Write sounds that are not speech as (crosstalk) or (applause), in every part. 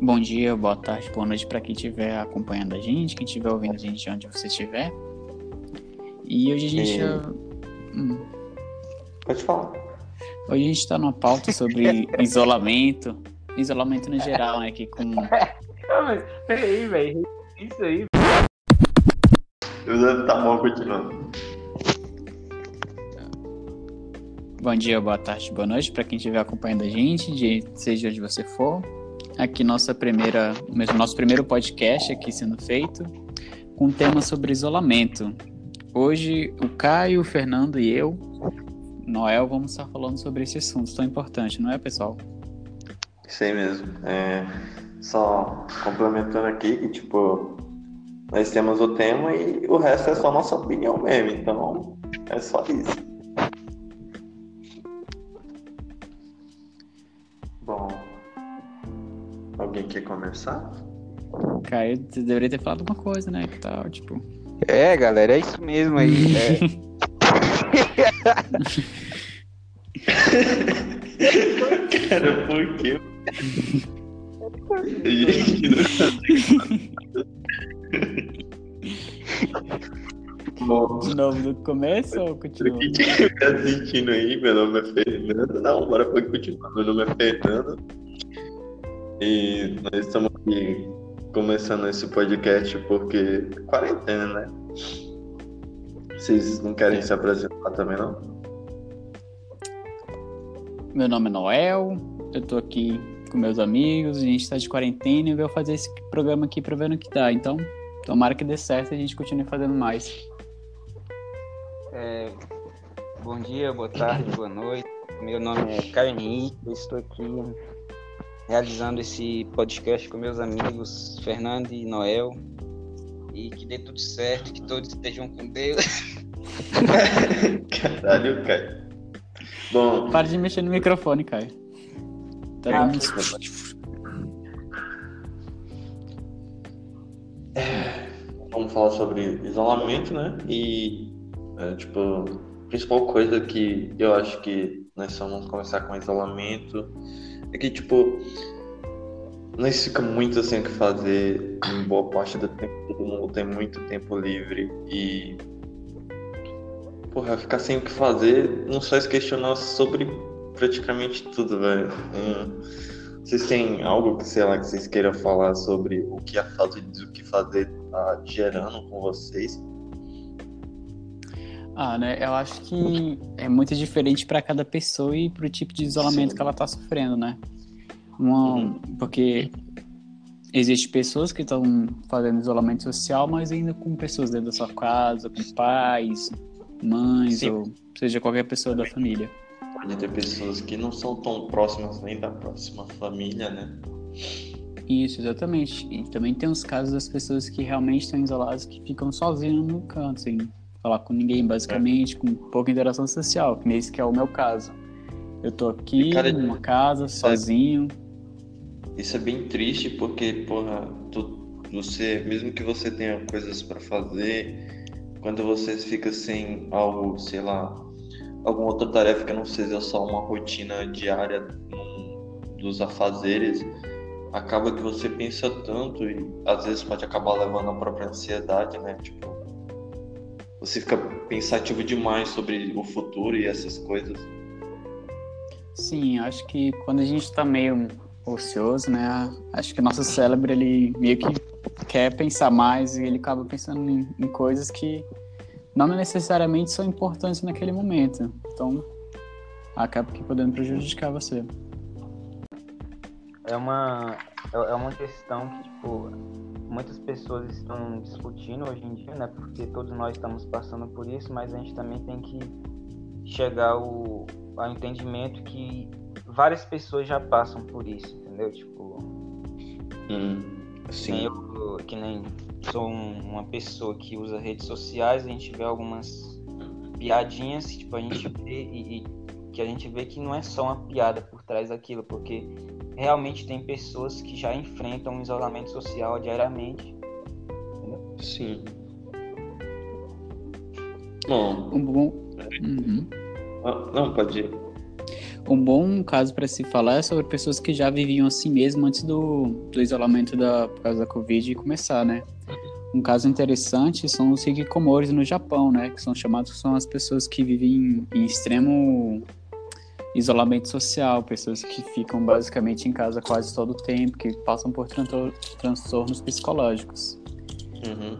Bom dia, boa tarde, boa noite para quem estiver acompanhando a gente, quem estiver ouvindo a gente onde você estiver. E hoje a gente. E- Hum. Pode falar. Hoje a gente está numa pauta sobre (laughs) isolamento. Isolamento no geral, né? Que com. (laughs) Peraí, velho. Isso aí. Estar mal continuando. Bom dia, boa tarde, boa noite para quem estiver acompanhando a gente, de, seja onde você for. Aqui nossa primeira, nosso primeiro podcast aqui sendo feito, com um tema sobre isolamento. Hoje o Caio, o Fernando e eu, Noel, vamos estar falando sobre esse assunto tão importante, não é, pessoal? Isso aí mesmo. É, só complementando aqui que, tipo, nós temos o tema e o resto é só nossa opinião mesmo. Então, é só isso. Alguém quer começar? Caio, você deveria ter falado alguma coisa, né? Que tal, tipo. É, galera, é isso mesmo aí. (laughs) É. Cara, por quê? Gente, não (laughs) De novo do começo ou continua? quem tá assistindo aí, meu nome é Fernando. Não, bora pode continuar. Meu nome é Fernando. E nós estamos aqui começando esse podcast porque quarentena, né? Vocês não querem se apresentar também, não? Meu nome é Noel, eu tô aqui com meus amigos, a gente tá de quarentena e veio fazer esse programa aqui pra ver no que dá. Então, tomara que dê certo e a gente continue fazendo mais. É, bom dia, boa tarde, boa noite. Meu nome é eu estou aqui realizando esse podcast com meus amigos Fernando e Noel. E que dê tudo certo, que todos estejam com Deus. Caralho, cara. Bom, Para de mexer no microfone, Caio. Tá Ah, dando... vamos falar sobre isolamento, né? E, é, tipo, a principal coisa que eu acho que nós vamos começar com isolamento é que, tipo, nós fica muito sem o que fazer em boa parte do tempo, todo mundo tem muito tempo livre e, porra, ficar sem o que fazer não faz questionar sobre praticamente tudo, velho. Hum, Vocês têm algo que, sei lá, que vocês queiram falar sobre o que a falta de o que fazer tá gerando com vocês? Ah, né? Eu acho que é muito diferente pra cada pessoa e pro tipo de isolamento Sim. que ela tá sofrendo, né? Uma... Uhum. Porque existem pessoas que estão fazendo isolamento social, mas ainda com pessoas dentro da sua casa, com pais, mães, Sim. ou seja, qualquer pessoa da família. Pode ter pessoas que não são tão próximas nem da próxima família, né? Isso, exatamente. E também tem os casos das pessoas que realmente estão isoladas, que ficam sozinhas no canto, sem falar com ninguém, basicamente, com pouca interação social, que nem esse que é o meu caso. Eu tô aqui cara, numa casa, sozinho. Isso é bem triste porque, porra, tu, você, mesmo que você tenha coisas pra fazer, quando você fica sem algo, sei lá, alguma outra tarefa que não seja só uma rotina diária dos afazeres, acaba que você pensa tanto e às vezes pode acabar levando a própria ansiedade, né? Tipo, você fica pensativo demais sobre o futuro e essas coisas. Sim, acho que quando a gente tá meio ocioso, né? Acho que nosso cérebro, ele meio que quer pensar mais e ele acaba pensando em, em coisas que não necessariamente são importantes naquele momento. Então, acaba que podendo prejudicar você. É uma, é é uma questão que, tipo, muitas pessoas estão discutindo hoje em dia, né? Porque todos nós estamos passando por isso, mas a gente também tem que chegar ao, ao entendimento que várias pessoas já passam por isso, entendeu? Tipo, Hum, que nem eu, que nem sou um- uma pessoa que usa redes sociais, a gente vê algumas piadinhas, que, tipo, a gente vê e, e que a gente vê que não é só uma piada por trás daquilo, porque realmente tem pessoas que já enfrentam um isolamento social diariamente. sim. Bom, Um bom. Uhum. ah, não, pode ir. Um bom caso para se falar é sobre pessoas que já viviam assim mesmo antes do, do isolamento da, por causa da Covid começar, né? Um caso interessante são os hikikomoris no Japão, né? Que são chamados são as pessoas que vivem em, em extremo isolamento social, pessoas que ficam basicamente em casa quase todo o tempo, que passam por transtornos psicológicos. Uhum.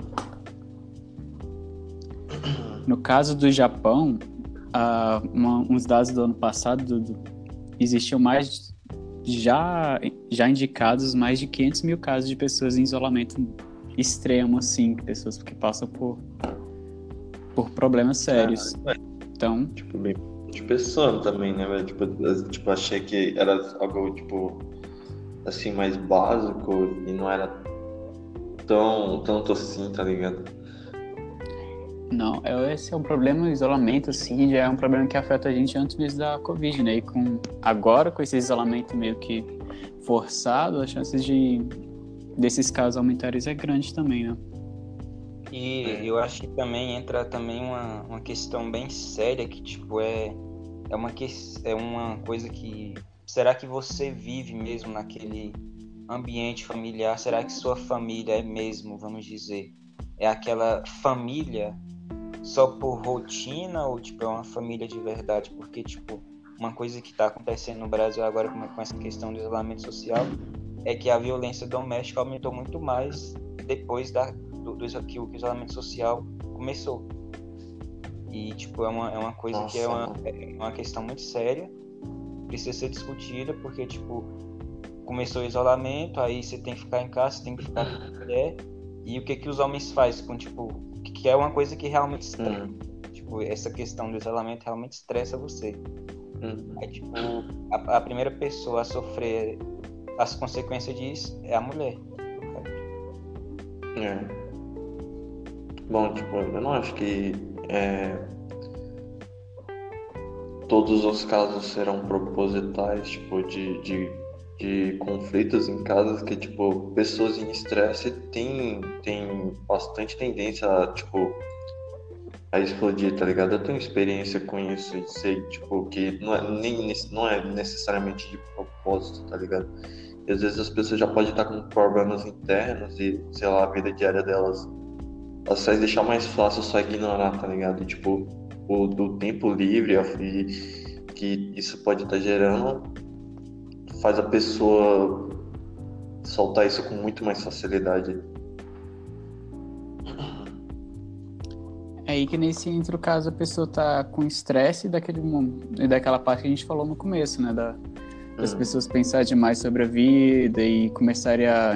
No caso do Japão, uh, uma, uns dados do ano passado, do, do, existiam mais já, já indicados mais de 500 mil casos de pessoas em isolamento extremo, assim, pessoas que passam por, por problemas sérios. Ah, então, tipo, bem de pessoa também, né? Tipo, tipo, achei que era algo, tipo, assim, mais básico e não era tão, tanto assim, tá ligado? Não, é, esse é um problema, o isolamento, assim, já é um problema que afeta a gente antes mesmo da Covid, né? E com, agora, com esse isolamento meio que forçado, as chances de desses casos aumentarem é grande também, né? E é. eu acho que também entra também uma, uma questão bem séria que, tipo, é, é, uma, que, é uma coisa que... Será que você vive mesmo naquele ambiente familiar? Será que sua família é mesmo, vamos dizer, é aquela família só por rotina ou, tipo, é uma família de verdade? Porque, tipo, uma coisa que está acontecendo no Brasil agora com essa questão do isolamento social é que a violência doméstica aumentou muito mais depois da, do, do que o isolamento social começou. E, tipo, é uma, é uma coisa Nossa, que é uma, é uma questão muito séria, precisa ser discutida, porque, tipo, começou o isolamento, aí você tem que ficar em casa, você tem que ficar com mulher, e o que que os homens fazem com, tipo, que é uma coisa que realmente estressa. Hum. Tipo, essa questão do isolamento realmente estressa você. Hum. Aí, tipo, a, a primeira pessoa a sofrer as consequências disso é a mulher. É. Bom, tipo, eu não acho que é, todos os casos serão propositais, tipo, de, de, de conflitos em casas que, tipo, pessoas em estresse têm, têm bastante tendência a, tipo, a explodir, tá ligado? Eu tenho experiência com isso e sei, tipo, que não é, nem, não é necessariamente de propósito, tá ligado? E às vezes as pessoas já podem estar com problemas internos e, sei lá, a vida diária delas elas faz deixar mais fácil só ignorar, tá ligado? Tipo, o do tempo livre e que isso pode estar tá gerando faz a pessoa soltar isso com muito mais facilidade. É aí que nesse entra o caso a pessoa tá com estresse daquele daquela parte que a gente falou no começo, né? Da, das hum. pessoas pensar demais sobre a vida e começarem a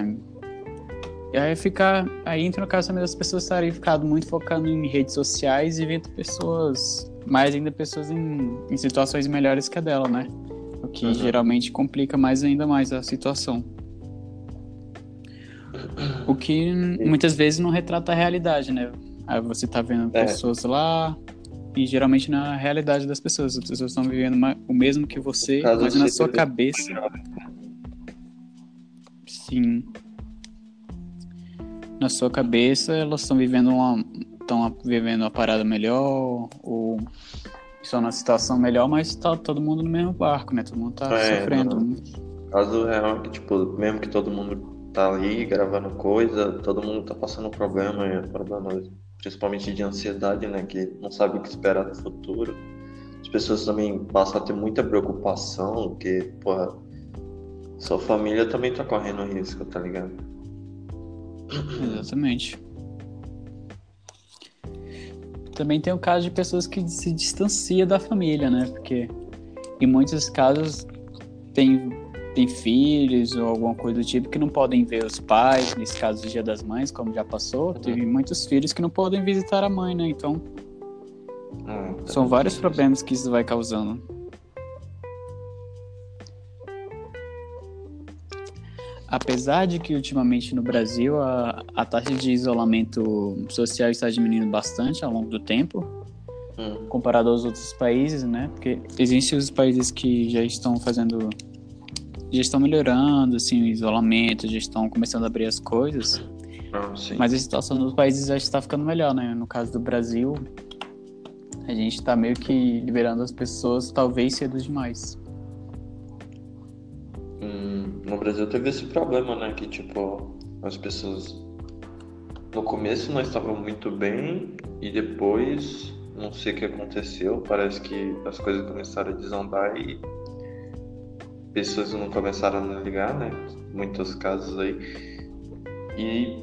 e aí ficar. Aí entra no caso também das pessoas estarem ficado muito focando em redes sociais e vendo pessoas. Mais ainda pessoas em, em situações melhores que a dela, né? O que uhum. geralmente complica mais ainda mais a situação. O que muitas vezes não retrata a realidade, né? Aí você tá vendo é. pessoas lá e geralmente na realidade das pessoas. As pessoas estão vivendo o mesmo que você, mas na sua cabeça. Sim na sua cabeça elas estão vivendo uma estão vivendo uma parada melhor ou estão numa situação melhor, mas tá todo mundo no mesmo barco, né? Todo mundo tá é, sofrendo. O caso real é que, tipo, mesmo que todo mundo tá ali gravando coisa, todo mundo tá passando problema, é, problemas principalmente de ansiedade, né? Que não sabe o que esperar do futuro. As pessoas também passam a ter muita preocupação, porque, porra, sua família também tá correndo risco, tá ligado? Exatamente. Também tem o caso de pessoas que se distanciam da família, né? Porque em muitos casos tem, tem filhos ou alguma coisa do tipo que não podem ver os pais, nesse caso do Dia das Mães, como já passou, uhum. teve muitos filhos que não podem visitar a mãe, né? Então, tá são vários problemas que isso vai causando. Apesar de que ultimamente no Brasil a, a taxa de isolamento social está diminuindo bastante ao longo do tempo, hum. comparado aos outros países, né? Porque existem os países que já estão fazendo, já estão melhorando, assim, o isolamento, já estão começando a abrir as coisas. Ah, mas a situação dos países já está ficando melhor, né? No caso do Brasil, a gente tá meio que liberando as pessoas, talvez cedo demais. No Brasil teve esse problema, né? Que tipo, as pessoas. No começo nós estávamos muito bem e depois não sei o que aconteceu. Parece que as coisas começaram a desandar e pessoas não começaram a ligar, né? Muitos casos aí. E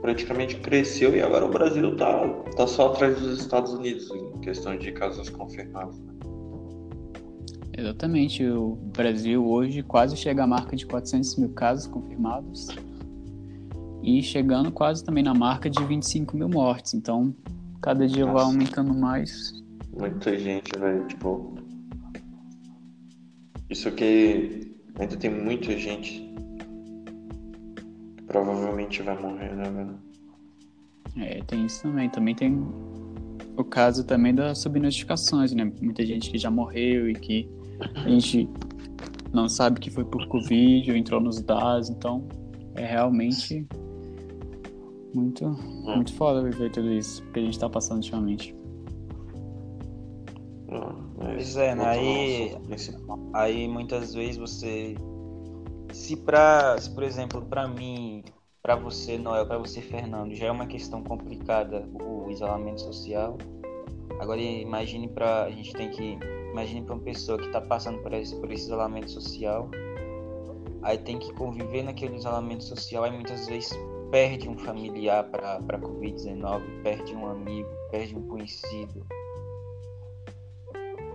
praticamente cresceu e agora o Brasil tá, tá só atrás dos Estados Unidos em questão de casos confirmados. Né? Exatamente. O Brasil hoje quase chega à marca de 400 mil casos confirmados e chegando quase também na marca de 25 mil mortes. Então, cada dia Nossa. vai aumentando mais. Muita gente, velho. Tipo. Isso que ainda tem muita gente que provavelmente vai morrer, né, velho? É, tem isso também. Também tem o caso também das subnotificações, né? Muita gente que já morreu e que a gente não sabe que foi por Covid ou entrou nos dados, então é realmente muito, hum. muito foda viver tudo isso que a gente tá passando ultimamente. Pois é, né? Aí, aí muitas vezes você. Se pra. Se, por exemplo, para mim, para você, Noel, para você, Fernando, já é uma questão complicada o isolamento social. Agora imagine para a gente tem que Imagine para uma pessoa que está passando por esse, por esse isolamento social, aí tem que conviver naquele isolamento social, aí muitas vezes perde um familiar para a Covid-19, perde um amigo, perde um conhecido.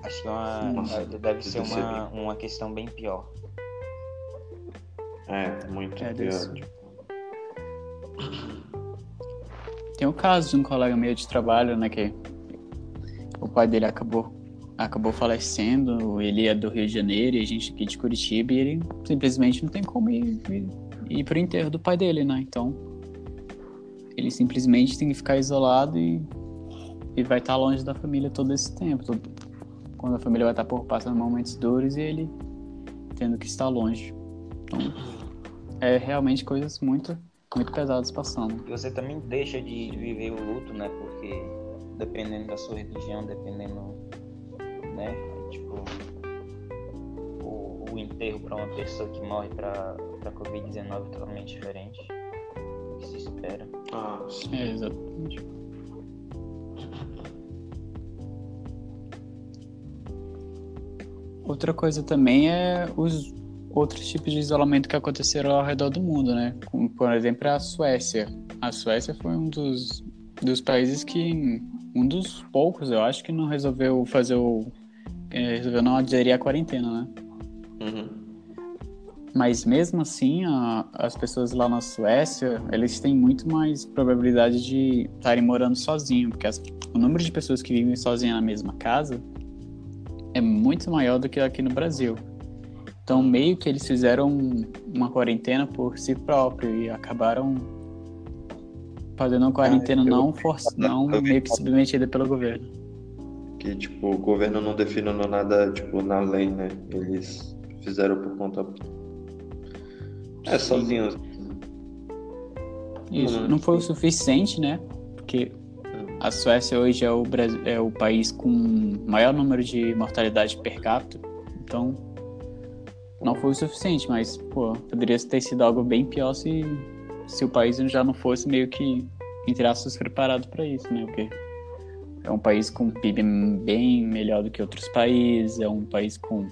Acho que é uma, Nossa, deve ser uma, uma questão bem pior. É, muito é, pior. Tem o caso de um colega meu de trabalho, né, que o pai dele acabou acabou falecendo, ele é do Rio de Janeiro e a gente aqui de Curitiba, e ele simplesmente não tem como ir, ir, ir pro enterro do pai dele, né? Então, ele simplesmente tem que ficar isolado e, e vai estar longe da família todo esse tempo. Todo, quando a família vai estar por passando momentos duros e ele tendo que estar longe. Então, é realmente coisas muito, muito pesadas passando. E você também deixa de viver o luto, né? Porque dependendo da sua religião, dependendo né? Tipo, o, o enterro para uma pessoa que morre para Covid-19 é totalmente diferente do que se espera. Ah, sim. É, exatamente. Outra coisa também é os outros tipos de isolamento que aconteceram ao redor do mundo, né? Como, por exemplo, a Suécia. A Suécia foi um dos, dos países que, um dos poucos, eu acho, que não resolveu fazer o resolveu não aderir à quarentena, né? Uhum. Mas mesmo assim, a, as pessoas lá na Suécia, eles têm muito mais probabilidade de estarem morando sozinhos, porque as, o número de pessoas que vivem sozinhas na mesma casa é muito maior do que aqui no Brasil. Então, meio que eles fizeram uma quarentena por si próprio e acabaram fazendo uma quarentena ah, não, for, não meio que submetida pelo governo que tipo o governo não definiu nada tipo na lei, né? Eles fizeram por conta é sozinhos. Isso não foi o suficiente, né? Porque a Suécia hoje é o, Brasil, é o país com maior número de mortalidade per capita, então não foi o suficiente, mas pô, poderia ter sido algo bem pior se, se o país já não fosse meio que entre aspas preparado para isso, né? Porque é um país com PIB bem melhor do que outros países, é um país com,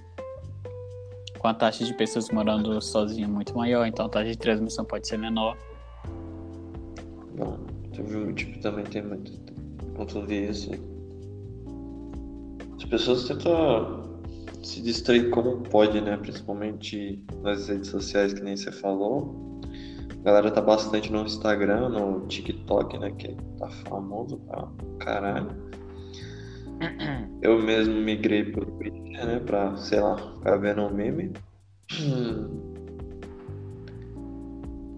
com a taxa de pessoas morando sozinhas muito maior, então a taxa de transmissão pode ser menor. Bom, teve, tipo, também tem muito contudo isso. As pessoas tentam se distrair como pode, né? Principalmente nas redes sociais, que nem você falou. A galera tá bastante no Instagram, no TikTok, né? Que tá famoso pra caralho. (clears throat) Eu mesmo migrei pro Twitter, né? Pra, sei lá, ficar vendo um meme.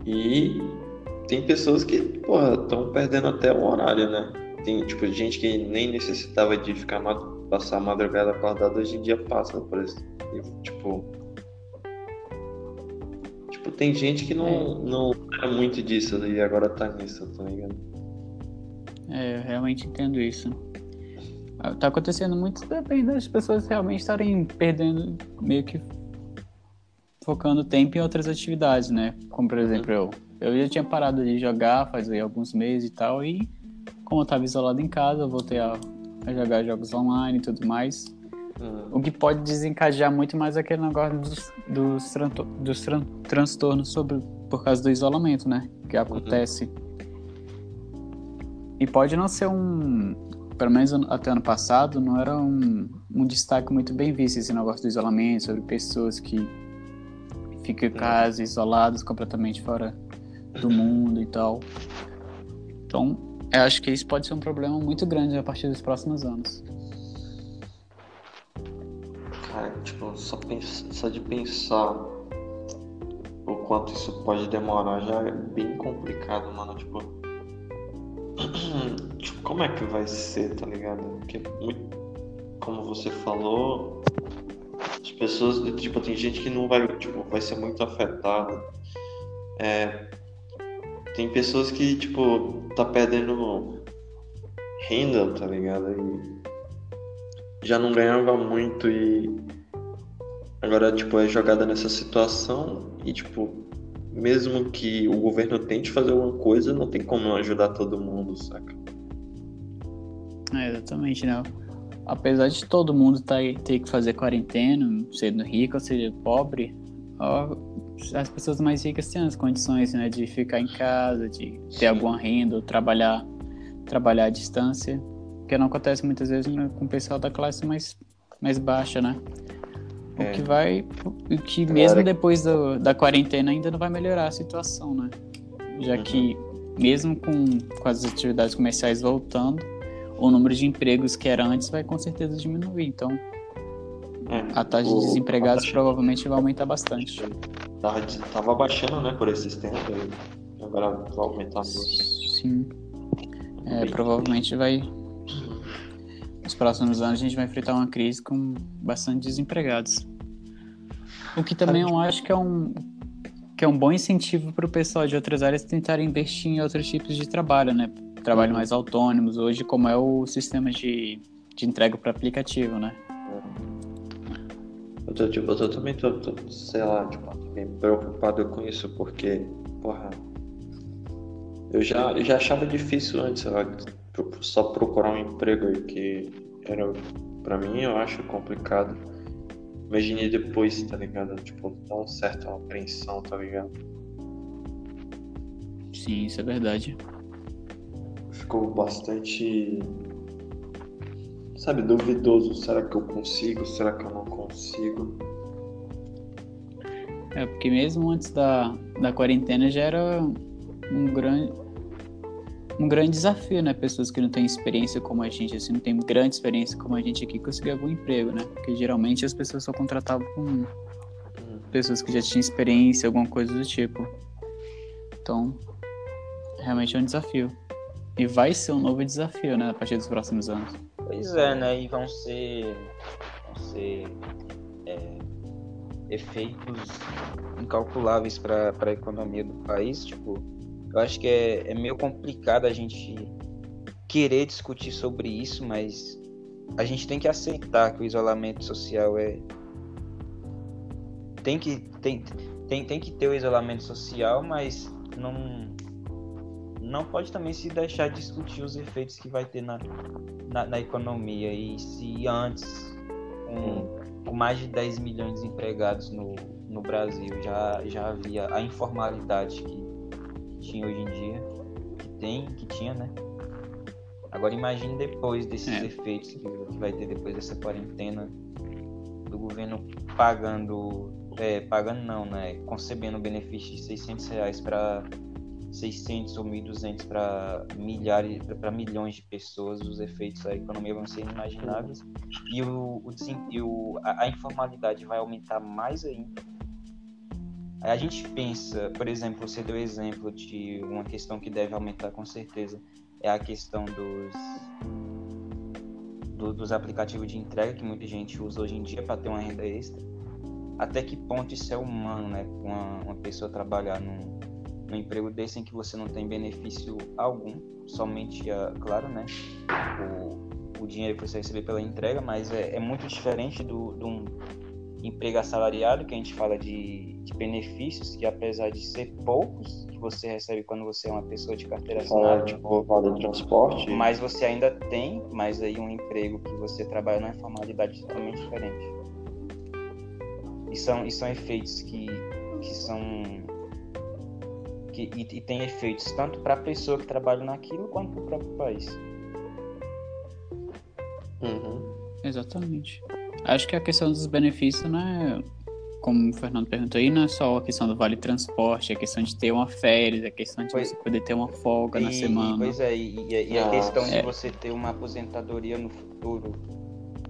E tem pessoas que, porra, estão perdendo até o horário, né? Tem, tipo, gente que nem necessitava de ficar passar a madrugada acordada, hoje em dia passa por isso. Tipo, Tipo, tem gente que não, é. não era muito disso e agora tá nisso, tá ligado? É, eu realmente entendo isso. Tá acontecendo muito depende das pessoas realmente estarem perdendo, meio que focando tempo em outras atividades, né? Como por exemplo eu. Eu já tinha parado de jogar faz alguns meses e tal, e como eu estava isolado em casa, eu voltei a, a jogar jogos online e tudo mais. Uhum. O que pode desencadear muito mais aquele negócio dos, dos, dos tran transtornos sobre, por causa do isolamento, né? Que acontece. Uhum. E pode não ser um. Pelo menos até ano passado, não era um, um destaque muito bem visto esse negócio do isolamento, sobre pessoas que ficam em casa, isoladas, completamente fora do mundo e tal. Então, eu acho que isso pode ser um problema muito grande a partir dos próximos anos. Cara, tipo, só, pensa, só de pensar o quanto isso pode demorar já é bem complicado, mano. Tipo, (clears throat) tipo como é que vai ser, tá ligado? Porque, como você falou, as pessoas, tipo, tem gente que não vai, tipo, vai ser muito afetada. É, tem pessoas que, tipo, tá perdendo renda, tá ligado? E já não ganhava muito e agora, tipo, é jogada nessa situação e, tipo, mesmo que o governo tente fazer alguma coisa, não tem como ajudar todo mundo, saca? É, exatamente, não. Apesar de todo mundo tá, ter que fazer quarentena, sendo rico ou seja pobre, as pessoas mais ricas têm as condições né, de ficar em casa, de ter alguma renda, ou trabalhar, trabalhar à distância, que não acontece muitas vezes com o pessoal da classe mais, mais baixa, né? O é. que vai, o que mesmo depois do, da quarentena ainda não vai melhorar a situação, né? Já uhum. que mesmo com, com as atividades comerciais voltando, o número de empregos que era antes vai com certeza diminuir. Então, é, a taxa de desempregados taxa... provavelmente vai aumentar bastante. Tava, tava baixando, né, por esses tempos. Agora vai aumentar Sim. É, provavelmente vai. Próximos anos a gente vai enfrentar uma crise com bastante desempregados. O que também eu acho que é um, que é um bom incentivo para o pessoal de outras áreas tentarem investir em outros tipos de trabalho, né? Trabalho uhum. mais autônomos, hoje, como é o sistema de, de entrega para aplicativo, né? Eu, tô, tipo, eu também tô, tô, sei lá, tipo, bem preocupado com isso, porque, porra, eu já, eu já achava difícil antes, sei lá, só procurar um emprego que era, pra mim, eu acho complicado. Imagine depois, tá ligado? Tipo, dá um certo apreensão, tá ligado? Sim, isso é verdade. Ficou bastante sabe, duvidoso. Será que eu consigo? Será que eu não consigo? É, porque mesmo antes da, da quarentena já era um grande, um grande desafio, né? Pessoas que não têm experiência como a gente, assim, não tem grande experiência como a gente aqui, conseguir algum emprego, né? Porque geralmente as pessoas só contratavam com pessoas que já tinham experiência, alguma coisa do tipo. Então, realmente é um desafio. E vai ser um novo desafio, né? A partir dos próximos anos. Pois é, né? E vão ser, vão ser é, efeitos incalculáveis para a economia do país. Tipo, eu acho que é, é meio complicado a gente querer discutir sobre isso, mas a gente tem que aceitar que o isolamento social é tem que tem, tem, tem que ter o isolamento social, mas não não pode também se deixar de discutir os efeitos que vai ter na, na, na economia. E se antes, com, com, mais de 10 milhões de empregados no, no Brasil, já, já havia a informalidade que, tinha hoje em dia, que tem, que tinha, né? Agora imagine depois desses é. efeitos que, vai ter depois dessa quarentena do governo pagando, é, pagando não, né? Concebendo benefício de 600 reais para 600 ou 1.200 para milhares, para milhões de pessoas, os efeitos da economia vão ser inimagináveis e, o, o, e o, a, a, informalidade vai aumentar mais ainda. A gente pensa, por exemplo, você deu exemplo de uma questão que deve aumentar com certeza, é a questão dos, do, dos aplicativos de entrega que muita gente usa hoje em dia para ter uma renda extra. Até que ponto isso é humano, né? Uma, uma pessoa trabalhar num, um emprego desse em que você não tem benefício algum, somente, a, claro, né, o, o dinheiro que você receber pela entrega, mas é, é muito diferente do, de um emprego assalariado, que a gente fala de, de, benefícios, que apesar de ser poucos, que você recebe quando você é uma pessoa de carteira assinada. tipo, vale transporte. Mas você ainda tem, mas aí um emprego que você trabalha numa formalidade totalmente diferente. E são, e são efeitos que, que são que, e, e tem efeitos tanto para a pessoa que trabalha naquilo quanto para o próprio país. Uhum. Exatamente. Acho que a questão dos benefícios, né? Como o Fernando perguntou aí, não é só a questão do vale transporte, é a questão de ter uma férias, é a questão de pois, você poder ter uma folga e, na semana. Pois é, e, e a questão é. de você ter uma aposentadoria no futuro,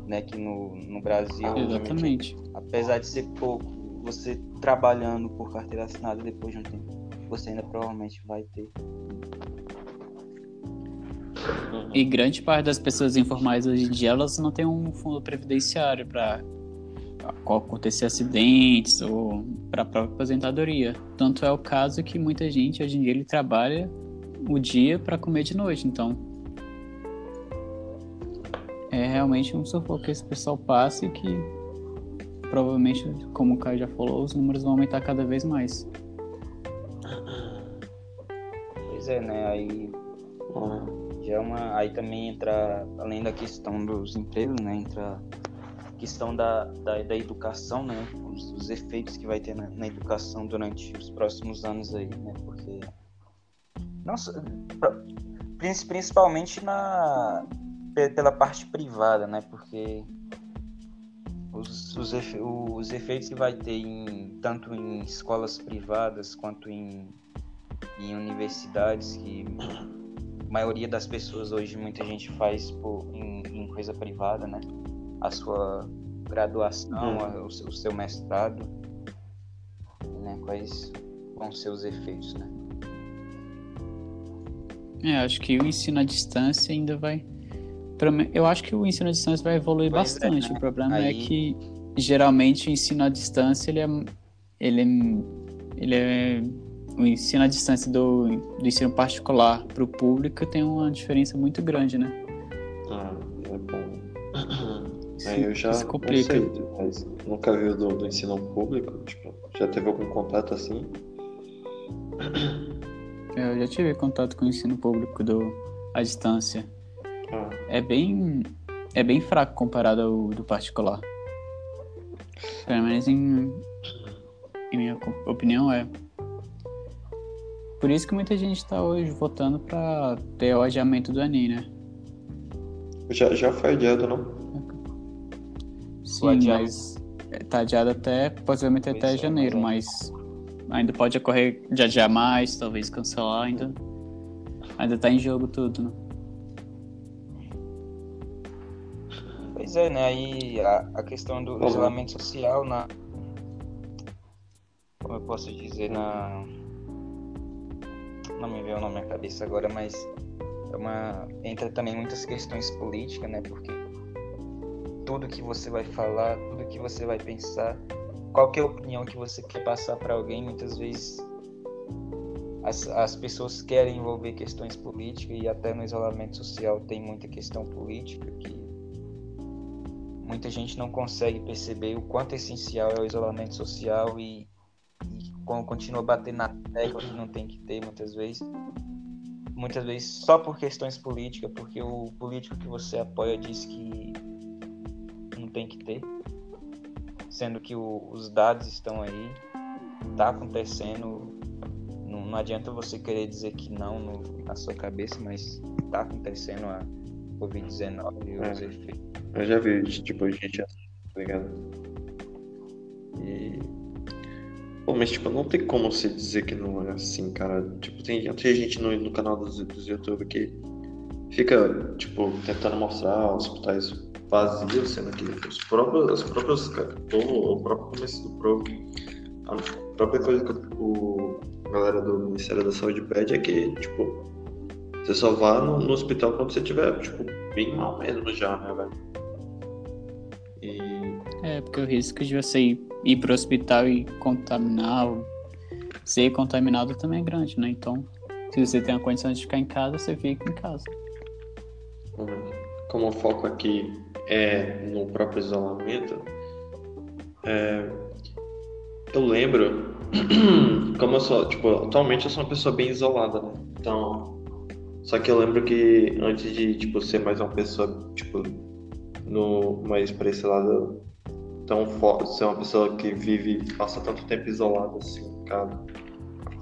né? Que no, no Brasil. Exatamente. Apesar de ser pouco, você trabalhando por carteira assinada depois de um tempo você ainda provavelmente vai ter. E grande parte das pessoas informais hoje em dia, elas não têm um fundo previdenciário para acontecer acidentes ou para a própria aposentadoria. Tanto é o caso que muita gente hoje em dia ele trabalha o dia para comer de noite. Então, é realmente um sufoco que esse pessoal passa e que provavelmente, como o Caio já falou, os números vão aumentar cada vez mais. Pois é, né? Aí já é uma. Aí também entra, além da questão dos empregos, né? Entra questão da, da, da educação, né? Os, os, efeitos que vai ter na, na, educação durante os próximos anos aí, né? Porque. Nossa, principalmente na, pela parte privada, né? Porque os, os, efe, os efeitos que vai ter em, tanto em escolas privadas quanto em, em universidades que a maioria das pessoas hoje muita gente faz por, em, em coisa privada, né? A sua graduação, uhum. o, seu, o, seu, mestrado, né? Quais vão ser os efeitos, né? É, acho que o ensino à distância ainda vai eu acho que o ensino à distância vai evoluir pois é, bastante. É, né? O problema é Aí... é que geralmente o ensino à distância ele é, ele é, ele é o ensino à distância do, do ensino particular para o público tem uma diferença muito grande, né? Aí eu já isso complica. Não sei, mas nunca vi do, do ensino público, tipo, já teve algum contato assim? Eu já tive contato com o ensino público do à distância. É bem é bem fraco comparado ao do particular. Pelo menos em, em minha opinião é. Por isso que muita gente está hoje votando para ter o adiamento do Enem, né? Já, já foi adiado, não? Sim, mas tá adiado até, possivelmente até janeiro, mas ainda pode ocorrer de adiar mais, talvez cancelar ainda. Ainda tá em jogo tudo, né? Pois é, né? Aí a, a questão do uhum. isolamento social na. Como eu posso dizer, na. Não me veio o nome na cabeça agora, mas é uma. Entra também muitas questões políticas, né? Porque tudo que você vai falar, tudo que você vai pensar, qualquer opinião que você quer passar para alguém, muitas vezes as, as pessoas querem envolver questões políticas e até no isolamento social tem muita questão política que muita gente não consegue perceber o quanto essencial é o isolamento social e, e continua batendo na tecla que não tem que ter muitas vezes. Muitas vezes só por questões políticas, porque o político que você apoia diz que tem que ter, sendo que o, os dados estão aí, tá acontecendo. Não, não adianta você querer dizer que não no, na sua cabeça, mas tá acontecendo a Covid-19 e os é. efeitos eu já vi, tipo, gente assim, tá ligado? E. Pô, mas tipo, não tem como se dizer que não é assim, cara. Tipo, tem, tem gente no, no canal dos, dos YouTube que fica, tipo, tentando mostrar hospitais vazios, sendo que os próprios, os próprios o, o próprio começo do Pro, a própria coisa que o a galera do Ministério da Saúde pede é que, tipo, você só vá no, no hospital quando você tiver, tipo, bem mal mesmo já, né, velho? E... É, porque o risco de você ir, ir para o hospital e contaminar, ser contaminado também é grande, né? Então, se você tem a condição de ficar em casa, você fica em casa. Como o foco aqui é no próprio isolamento, é, eu lembro, (clears throat) como eu sou, tipo, atualmente eu sou uma pessoa bem isolada, né? Então, só que eu lembro que antes de, tipo, ser mais uma pessoa, tipo, no, mais pra esse lado tão forte, ser uma pessoa que vive, passa tanto tempo isolada assim, cara.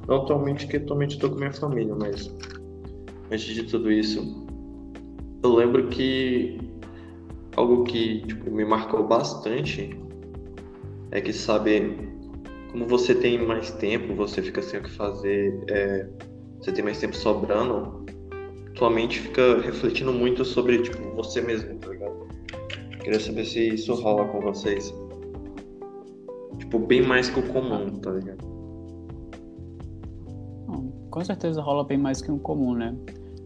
Não atualmente, que atualmente eu tô com minha família, mas antes de tudo isso, eu lembro que algo que tipo, me marcou bastante é que, sabe, como você tem mais tempo, você fica sem o que fazer, é, você tem mais tempo sobrando, tua mente fica refletindo muito sobre, tipo, você mesmo, tá ligado? Queria saber se isso rola com vocês. Tipo, bem mais que o comum, tá ligado? Com certeza rola bem mais que o comum, né?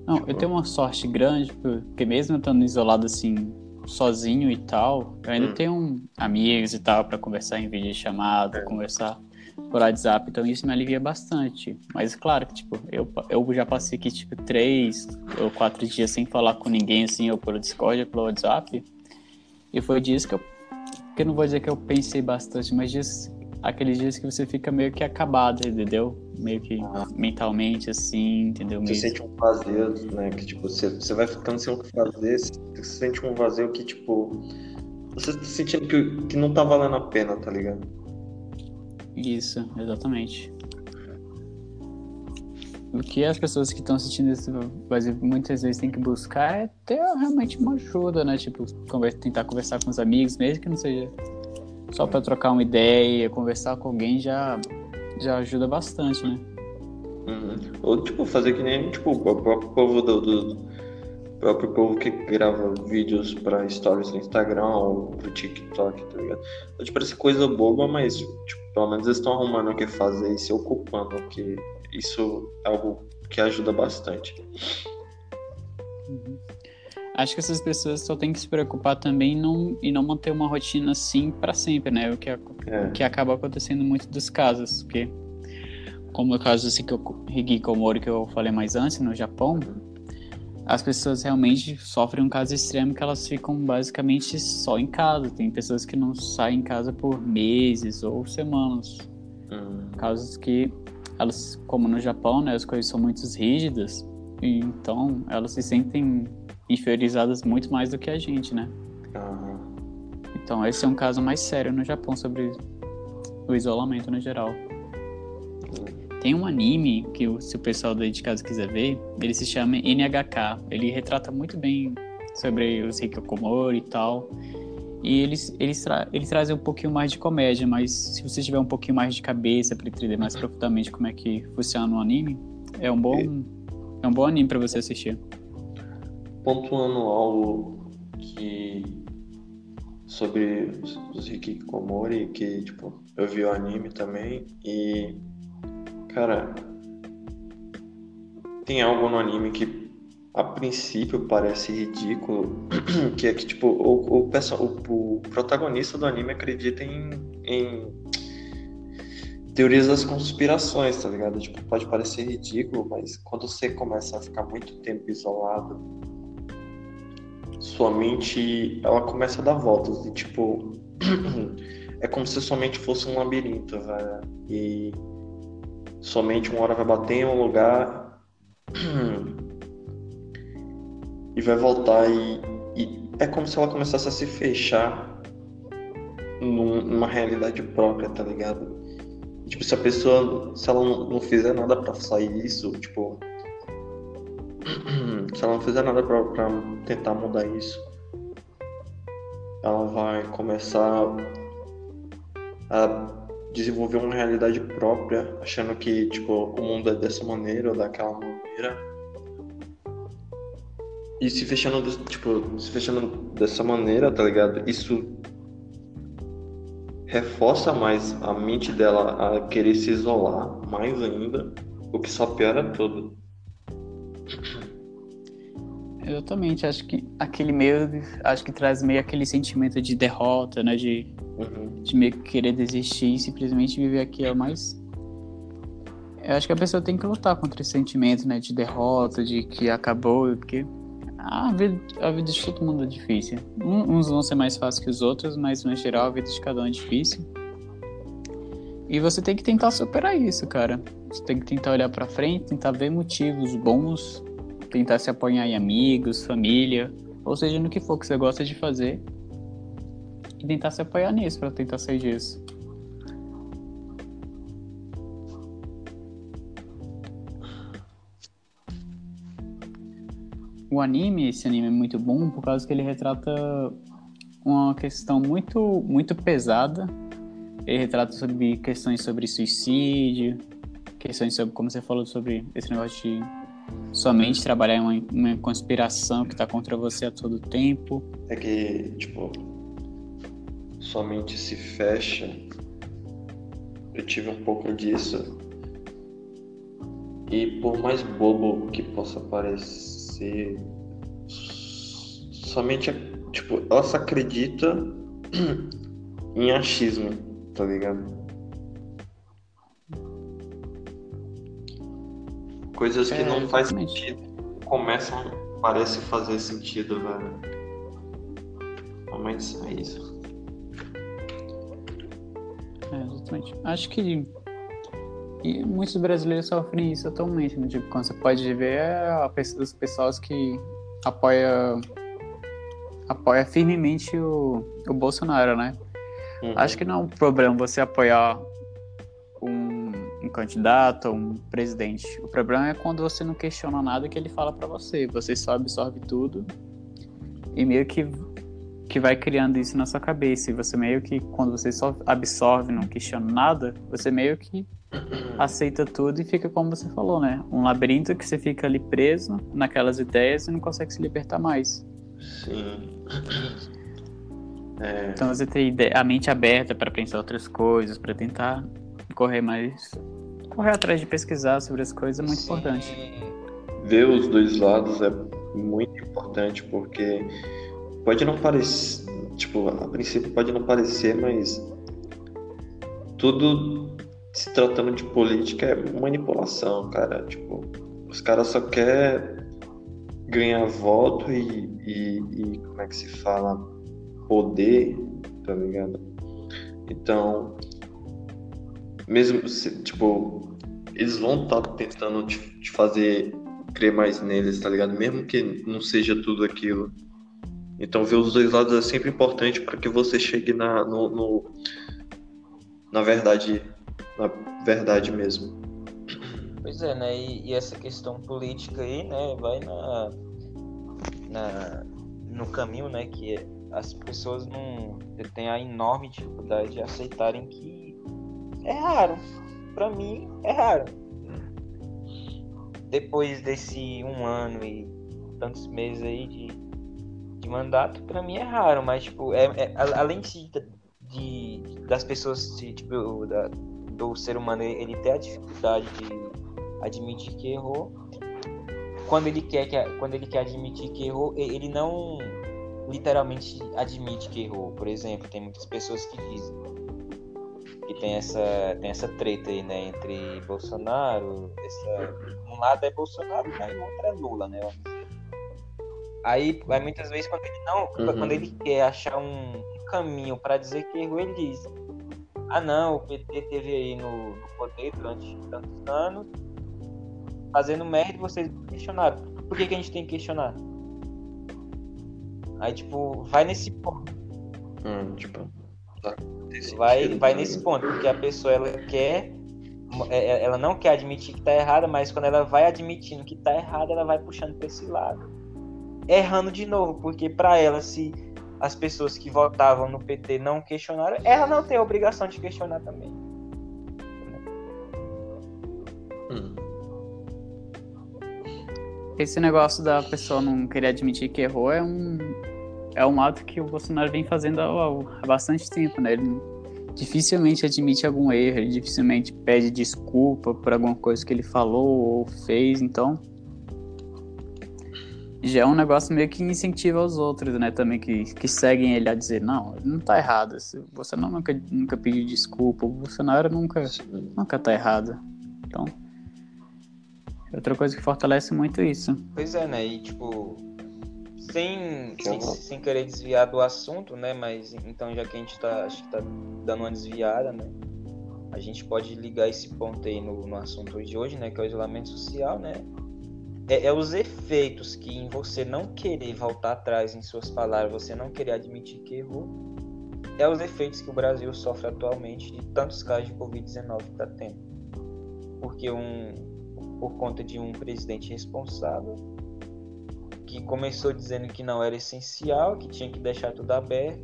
Não, tipo... eu tenho uma sorte grande, porque mesmo estando isolado assim, sozinho e tal, eu ainda hum. tenho amigos e tal para conversar em vídeo chamada, é. conversar por WhatsApp, então isso me alivia bastante. Mas claro que, tipo, eu, eu já passei aqui, tipo, três ou quatro dias sem falar com ninguém, assim, ou pelo Discord ou pelo WhatsApp. E foi dias que eu, que eu não vou dizer que eu pensei bastante, mas dias, aqueles dias que você fica meio que acabado, entendeu? Meio que ah. mentalmente, assim, entendeu? Você meio... sente um vazio, né? Que, tipo, você, você vai ficando sem o que fazer, você sente um vazio que, tipo, você tá sentindo que, que não tá valendo a pena, tá ligado? Isso, exatamente. O que as pessoas que estão assistindo isso muitas vezes têm que buscar é ter realmente uma ajuda, né? Tipo, tentar conversar com os amigos, mesmo que não seja só para trocar uma ideia, conversar com alguém já, já ajuda bastante, né? Uhum. Ou, tipo, fazer que nem tipo, o próprio povo do, do próprio povo que grava vídeos para stories no Instagram ou pro TikTok, tá ligado? Pode parecer coisa boba, mas, tipo, pelo menos eles estão arrumando o que fazer e se ocupando, que isso é algo que ajuda bastante. Uhum. Acho que essas pessoas só têm que se preocupar também não, e não manter uma rotina assim para sempre, né? O que, é. o que acaba acontecendo muito dos casos, porque como o caso assim que eu Higi Komori que eu falei mais antes no Japão, as pessoas realmente sofrem um caso extremo que elas ficam basicamente só em casa. Tem pessoas que não saem em casa por meses ou semanas. Uhum. Casos que elas, como no Japão, né, as coisas são muito rígidas, então elas se sentem inferiorizadas muito mais do que a gente, né? Uhum. Então esse é um caso mais sério no Japão sobre o isolamento no geral. Tem um anime que se o pessoal daí de casa quiser ver, ele se chama NHK. Ele retrata muito bem sobre os Hikikomori e tal. E eles, eles, tra eles trazem um pouquinho mais de comédia, mas se você tiver um pouquinho mais de cabeça para entender mais profundamente como é que funciona o anime, é um bom, é um bom anime para você assistir pontuando algo que sobre os Hikikomori, que tipo, eu vi o anime também e cara, tem algo no anime que a princípio parece ridículo, (clears throat) que é que tipo, o, o, o, o protagonista do anime acredita em, em teorias das conspirações, tá ligado? Tipo, pode parecer ridículo, mas quando você começa a ficar muito tempo isolado sua mente ela começa a dar voltas e tipo (clears throat) é como se sua mente fosse um labirinto, velho. E somente uma hora vai bater em um lugar (clears throat) e vai voltar e, e, é como se ela começasse a se fechar num, numa realidade própria, tá ligado? Tipo, se a pessoa, se ela não, não fizer nada para sair disso, tipo, (clears throat) se ela não fizer nada para tentar mudar isso, ela vai começar a desenvolver uma realidade própria, achando que tipo o mundo é dessa maneira ou daquela maneira. E se fechando, tipo, se fechando dessa maneira, tá ligado? Isso reforça mais a mente dela a querer se isolar mais ainda, o que só piora tudo. Exatamente, acho que aquele meio, acho que traz meio aquele sentimento de derrota, né, de, uhum. de meio que querer desistir e simplesmente viver aquilo, mas eu acho que a pessoa tem que lutar contra esse sentimento, né, de derrota, de que acabou, porque A vida, a vida de todo mundo é difícil. Uns vão ser mais fáceis que os outros, mas no geral a vida de cada um é difícil. E você tem que tentar superar isso, cara. Você tem que tentar olhar para frente, tentar ver motivos bons, tentar se apoiar em amigos, família, ou seja, no que for que você gosta de fazer. E tentar se apoiar nisso para tentar sair disso. O anime, esse anime é muito bom por causa que ele retrata uma questão muito, muito pesada. Ele retrata sobre questões sobre suicídio, questões sobre, como você falou, sobre esse negócio de somente trabalhar em uma, uma conspiração que está contra você a todo tempo. É que, tipo, somente se fecha. Eu tive um pouco disso. E por mais bobo que possa parecer, somente tipo, ela só acredita (clears throat) em achismo, tá ligado? Coisas que é, não faz sentido começam parece fazer sentido, velho. Realmente é isso. É, exatamente. Acho que e muitos brasileiros sofrem isso atualmente, né? Tipo, quando você pode ver é os pessoas que apoia apoia firmemente o, o Bolsonaro, né? Uhum. Acho que não é um problema você apoiar um, um candidato, um presidente. O problema é quando você não questiona nada que ele fala para você. Você só absorve tudo e meio que que vai criando isso na sua cabeça. E você meio que, quando você só absorve, não questiona nada, você meio que (coughs) aceita tudo e fica como você falou, né? Um labirinto que você fica ali preso naquelas ideias e não consegue se libertar mais. Sim. É... Então você tem a mente aberta para pensar outras coisas, para tentar correr mais. correr atrás de pesquisar sobre as coisas é muito Sim. importante. Ver os dois lados é muito importante porque pode não parecer. Tipo, a princípio pode não parecer, mas tudo se tratando de política é manipulação, cara. Tipo, os caras só querem ganhar voto e, e, e, como é que se fala? Poder, tá ligado? Então, mesmo se, tipo, eles vão estar tá tentando te, te, fazer crer mais neles, tá ligado? Mesmo que não seja tudo aquilo. Então, ver os dois lados é sempre importante para que você chegue na, no, no na verdade na verdade mesmo. Pois é, né? E, e, essa questão política aí, né, vai na, na no caminho, né, que as pessoas não têm a enorme dificuldade de aceitarem que é raro. Para mim é raro. Depois desse um ano e tantos meses aí de, de mandato, para mim é raro, mas tipo, é, é além de, de das pessoas tipo da, do ser humano ele ter a dificuldade de admitir que errou. Quando ele quer que quando ele quer admitir que errou, ele não literalmente admite que errou. Por exemplo, tem muitas pessoas que dizem que tem essa tem essa treta aí, né, entre Bolsonaro, essa um lado é Bolsonaro, e o outro é Lula, né? Aí, vai muitas vezes quando ele não, uhum. quando ele quer achar um caminho para dizer que errou, ele diz: ah não, o PT teve aí no, no poder durante tantos anos, fazendo merda vocês questionaram. Por que, que a gente tem que questionar? Aí, tipo, vai nesse ponto. Hum, tipo, tá. vai, vai nesse ponto, porque a pessoa ela quer. É, é, ela não quer admitir que tá errada, mas quando ela vai admitindo que tá errada, ela vai puxando pra esse lado. Errando de novo, porque para ela, se as pessoas que votavam no PT não questionaram, ela não tem a obrigação de questionar também. Hum. Esse negócio da pessoa não querer admitir que errou é um, é um ato que o Bolsonaro vem fazendo há, há bastante tempo, né? Ele dificilmente admite algum erro, ele dificilmente pede desculpa por alguma coisa que ele falou ou fez, então já é um negócio meio que incentiva os outros, né? Também que, que seguem ele a dizer, não, não tá errado. Você não, nunca, nunca pediu desculpa. O Bolsonaro nunca, nunca tá errado. Então, é outra coisa que fortalece muito isso. Pois é, né? E tipo, sem, sem, sem, querer desviar do assunto, né? Mas então já que a gente tá, acho que tá dando uma desviada, né? A gente pode ligar esse ponto aí no, no assunto de hoje, né? Que é o isolamento social, né? É, é, os efeitos que em você não querer voltar atrás em suas palavras, você não querer admitir que errou, é os efeitos que o Brasil sofre atualmente de tantos casos de Covid-19 que está tendo. Porque um, por conta de um presidente responsável que começou dizendo que não era essencial, que tinha que deixar tudo aberto,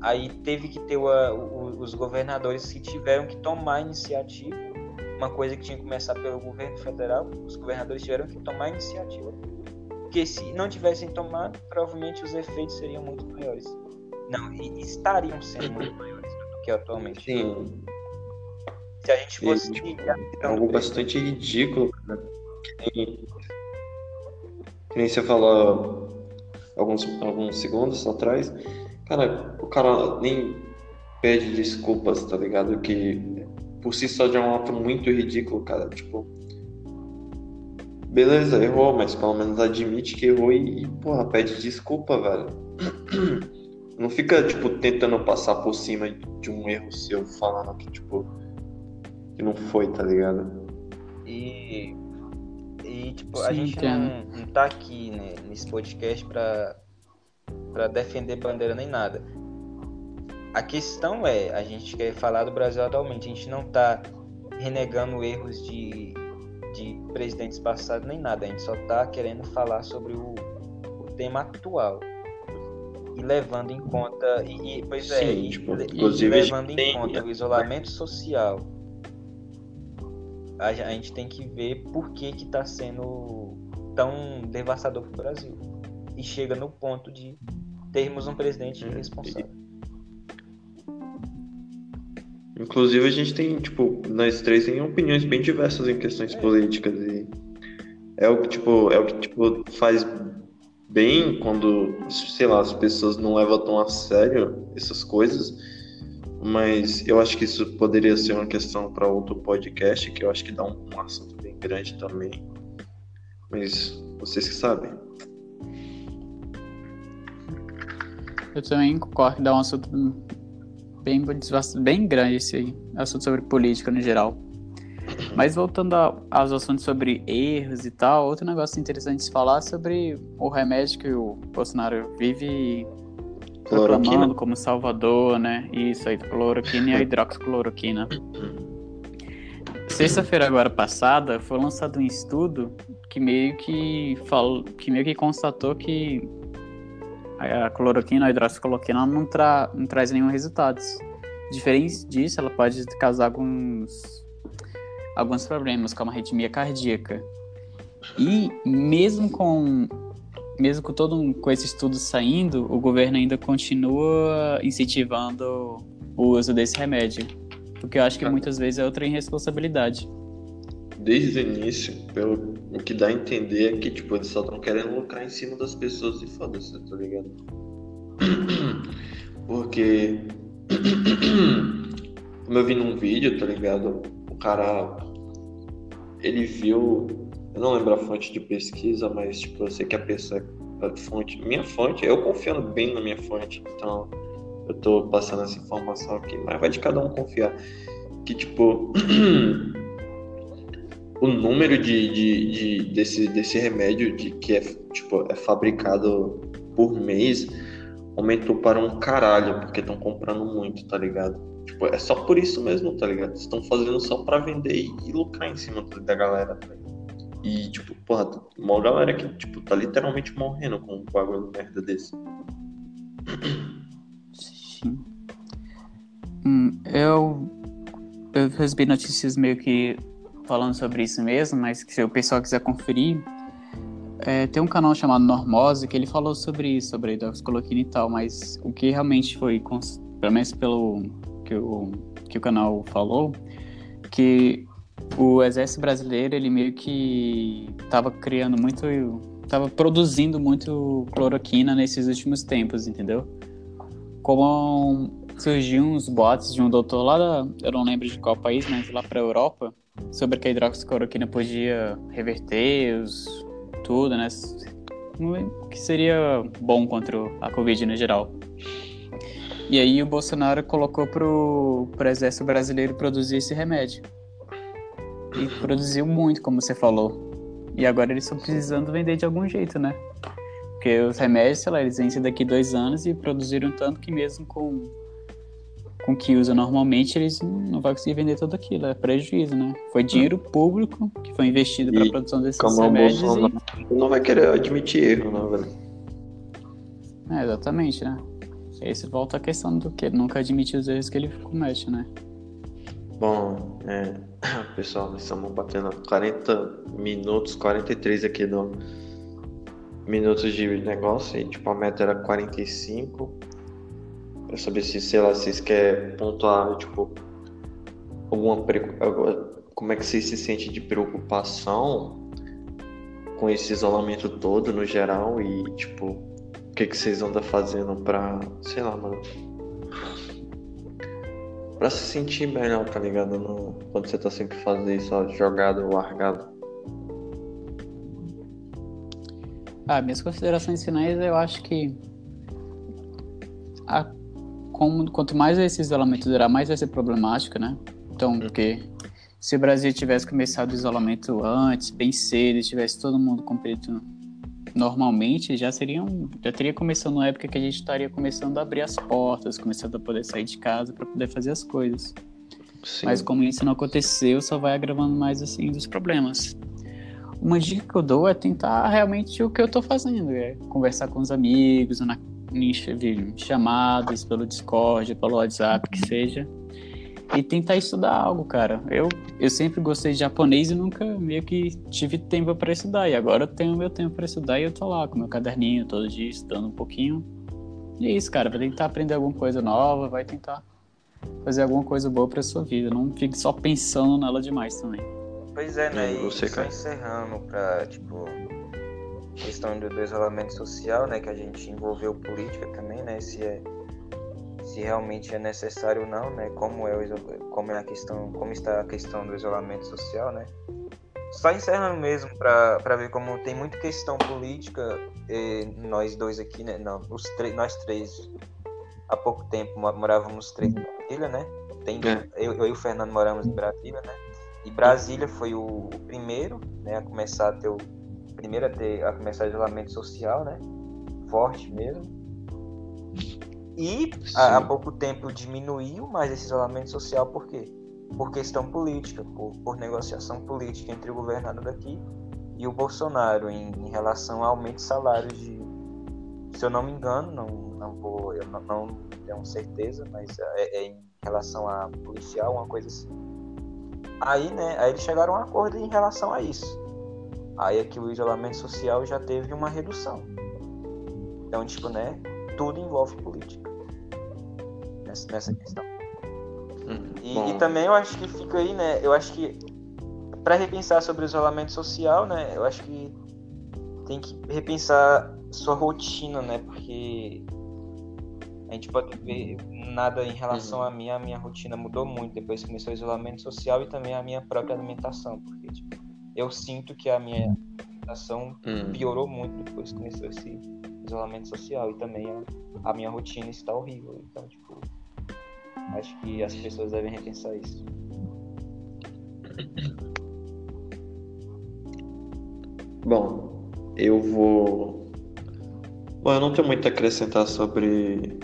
aí teve que ter os governadores que tiveram que tomar iniciativa uma coisa que tinha que começar pelo governo federal, os governadores tiveram que tomar iniciativa. Porque se não tivessem tomado, provavelmente os efeitos seriam muito maiores. Não, e estariam sendo muito maiores do que atualmente. Sim. Se a gente fosse. Tipo, é algo bastante ridículo, né? Que nem você falou alguns, alguns segundos atrás. Cara, o cara nem pede desculpas, tá ligado? Que por si só já é um ato muito ridículo, cara. Tipo, beleza, errou, mas pelo menos admite que errou e, porra, pede desculpa, velho. (clears throat) Não fica, tipo, tentando passar por cima de um erro seu, falando que, tipo, que não foi, tá ligado? E, e tipo, Sim, a gente não, não tá aqui né, nesse podcast pra, pra defender bandeira nem nada. A questão é, a gente quer falar do Brasil atualmente, a gente não está renegando erros de, de presidentes passados nem nada, a gente só está querendo falar sobre o, o, tema atual. E levando em conta, e, e pois é, Sim, tipo, e, e levando em tem... conta o isolamento social, a, gente tem que ver por que que está sendo tão devastador para o Brasil. E chega no ponto de termos um presidente é, irresponsável. Inclusive a gente tem, tipo, nós três tem opiniões bem diversas em questões políticas e é o que, tipo, é o que, tipo, faz bem quando, sei lá, as pessoas não levam tão a sério essas coisas, mas eu acho que isso poderia ser uma questão para outro podcast, que eu acho que dá um, um assunto bem grande também. Mas vocês que sabem. Eu também concordo que dá um assunto bem, bem grande esse assunto sobre política no geral. Mas voltando aos assuntos sobre erros e tal, outro negócio interessante de falar sobre o remédio que o Bolsonaro vive proclamando como salvador, né? Isso aí, cloroquina e a hidroxicloroquina. Sexta-feira agora passada foi lançado um estudo que meio que falou, que meio que constatou que a cloroquina, a hidroxicloroquina, não, tra não traz nenhum resultado. Diferente disso, ela pode causar alguns, alguns problemas, como arritmia cardíaca. E mesmo com mesmo com todo com esse estudo saindo, o governo ainda continua incentivando o uso desse remédio, porque eu acho que muitas vezes é outra irresponsabilidade desde o início, pelo o que dá a entender é que, tipo, eles só estão querendo lucrar em cima das pessoas e foda-se, tá ligado? (clears throat) Porque, (clears throat) como eu vi num vídeo, tá ligado? O cara, ele viu, eu não lembro a fonte de pesquisa, mas, tipo, eu sei que a pessoa, a fonte, minha fonte, eu confiando bem na minha fonte, então eu tô passando essa informação aqui, mas vai de cada um confiar. Que, tipo, (clears throat) o número de, de, de, desse, desse remédio de que é, tipo, é fabricado por mês aumentou para um caralho, porque estão comprando muito, tá ligado? Tipo, é só por isso mesmo, tá ligado? Estão fazendo só para vender e, lucrar em cima da galera, tá E, tipo, porra, uma galera que, tipo, tá literalmente morrendo com um bagulho merda desse. Sim. Hum, eu, eu recebi notícias meio que falando sobre isso mesmo, mas se o pessoal quiser conferir, é, tem um canal chamado Normose que ele falou sobre isso, sobre a hidroxicloroquina e tal, mas o que realmente foi, pelo menos pelo que o, que o canal falou, que o exército brasileiro, ele meio que estava criando muito, estava produzindo muito cloroquina nesses últimos tempos, entendeu? Como surgiu uns boatos de um doutor lá, da, eu não lembro de qual país, mas lá para Europa, sobre que a hidroxicloroquina podia reverter os, tudo, né? que seria bom contra a Covid no geral. E aí o Bolsonaro colocou pro, pro exército brasileiro produzir esse remédio. E produziu muito, como você falou. E agora eles estão precisando vender de algum jeito, né? Porque os remédios, sei lá, eles vencem daqui dois anos e produziram tanto que mesmo com com que usa normalmente, eles não vão conseguir vender tudo aquilo. É prejuízo, né? Foi dinheiro público que foi investido para a produção desses como remédios. E... Não vai querer admitir erro, né, velho? É, exatamente, né? E você volta à questão do que nunca admitir os erros que ele comete, né? Bom, é, (coughs) pessoal, nós estamos batendo 40 minutos, 43 aqui no minutos de negócio, e tipo, a meta era 45. Pra saber se, sei lá, vocês querem pontuar, tipo, alguma. Como é que vocês se sentem de preocupação com esse isolamento todo no geral e, tipo, o que, que vocês andam fazendo pra, sei lá, mano. Pra se sentir melhor, tá ligado? No, quando você tá sempre fazendo isso, ó, jogado ou largado. Ah, minhas considerações finais, eu acho que a como, quanto mais esse isolamento durar, mais vai ser problemático, né? Então, uhum. porque se o Brasil tivesse começado o isolamento antes, bem cedo, tivesse todo mundo cumprido normalmente, já seria um, já teria começado uma época que a gente estaria começando a abrir as portas, começando a poder sair de casa para poder fazer as coisas. Sim. Mas como isso não aconteceu, só vai agravando mais assim dos problemas. Uma dica que eu dou é tentar realmente o que eu estou fazendo, é conversar com os amigos, na em chamadas pelo Discord, pelo WhatsApp, que seja, e tentar estudar algo, cara. Eu, eu sempre gostei de japonês e nunca meio que tive tempo para estudar, e agora eu tenho meu tempo para estudar e eu tô lá com meu caderninho todo dia estudando um pouquinho. E é isso, cara, vai tentar aprender alguma coisa nova, vai tentar fazer alguma coisa boa para sua vida, não fique só pensando nela demais também. Pois é, né? E você, só encerrando pra, tipo, questão do, isolamento social, né, que a gente envolveu política também, né, se é se realmente é necessário ou não, né, como é o como é a questão, como está a questão do isolamento social, né. Só encerrando mesmo para ver como tem muita questão política, nós dois aqui, né, não, os três, nós três há pouco tempo morávamos três em Brasília, né? Tem, é. eu, eu e o Fernando moramos em Brasília, né? E Brasília foi o, o primeiro, né, a começar a ter o primeiro a, ter, a começar o isolamento social, né? Forte mesmo. E há, há, pouco tempo diminuiu mais esse isolamento social, por quê? Por questão política, por, por negociação política entre o governador daqui e o Bolsonaro em, em relação ao aumento de salários de. Se eu não me engano, não, não vou, eu não, não tenho certeza, mas é, é em relação a policial, uma coisa assim. Aí, né, aí eles chegaram a um acordo em relação a isso. Aí aqui o isolamento social já teve uma redução. Então, tipo, né, tudo envolve política nessa, questão. Hum, e, e, também eu acho que fica aí, né, eu acho que para repensar sobre o isolamento social, né, eu acho que tem que repensar sua rotina, né, porque a gente pode ver nada em relação uhum. a mim, a minha rotina mudou muito depois que começou o isolamento social e também a minha própria alimentação, porque tipo, eu sinto que a minha alimentação hum. piorou muito depois que começou esse isolamento social e também a, a, minha rotina está horrível. Então, tipo, acho que as pessoas devem repensar isso. Bom, eu vou. Bom, eu não tenho muito a acrescentar sobre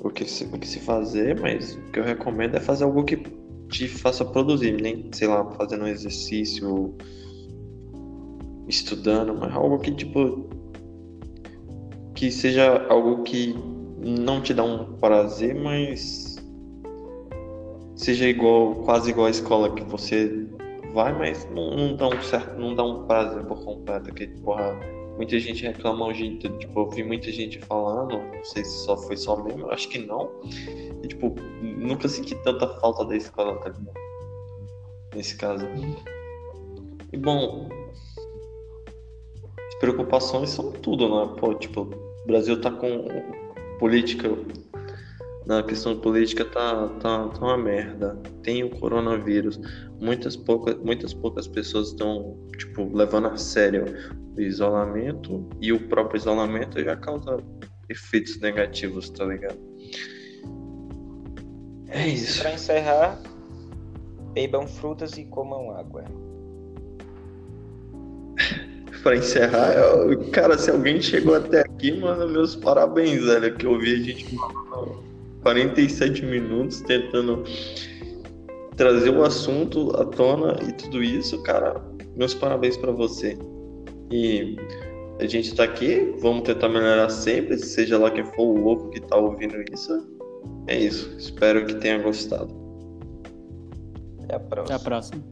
o que se, o que se fazer, mas o que eu recomendo é fazer algo que te faça produzir, nem, sei lá, fazendo um exercício estudando, mas algo que tipo que seja algo que não te dá um prazer, mas seja igual, quase igual à escola que você vai, mas não, não dá um certo, não dá um prazer por completo, que porra, muita gente reclama hoje, tipo, eu vi muita gente falando, não sei se só foi só mesmo, acho que não. E, tipo, nunca senti tanta falta da escola, tá ligado? Nesse caso. E bom, preocupações são tudo, né? Pô, tipo, o Brasil tá com política. Na questão política tá, tá, tá uma merda. Tem o coronavírus. Muitas poucas, muitas poucas pessoas estão, tipo, levando a sério isolamento e o próprio isolamento já causa efeitos negativos, tá ligado? É isso. Para encerrar, bebam frutas e comam água. (laughs) Para encerrar, eu, cara, se alguém chegou até aqui, mano, meus parabéns, velho, que eu vi a gente 47 minutos tentando trazer o assunto à tona e tudo isso, cara, meus parabéns para você. E a gente tá aqui, vamos tentar melhorar sempre, seja lá quem for o louco que tá ouvindo isso. É isso. Espero que tenha gostado. Até a próxima. Até a próxima.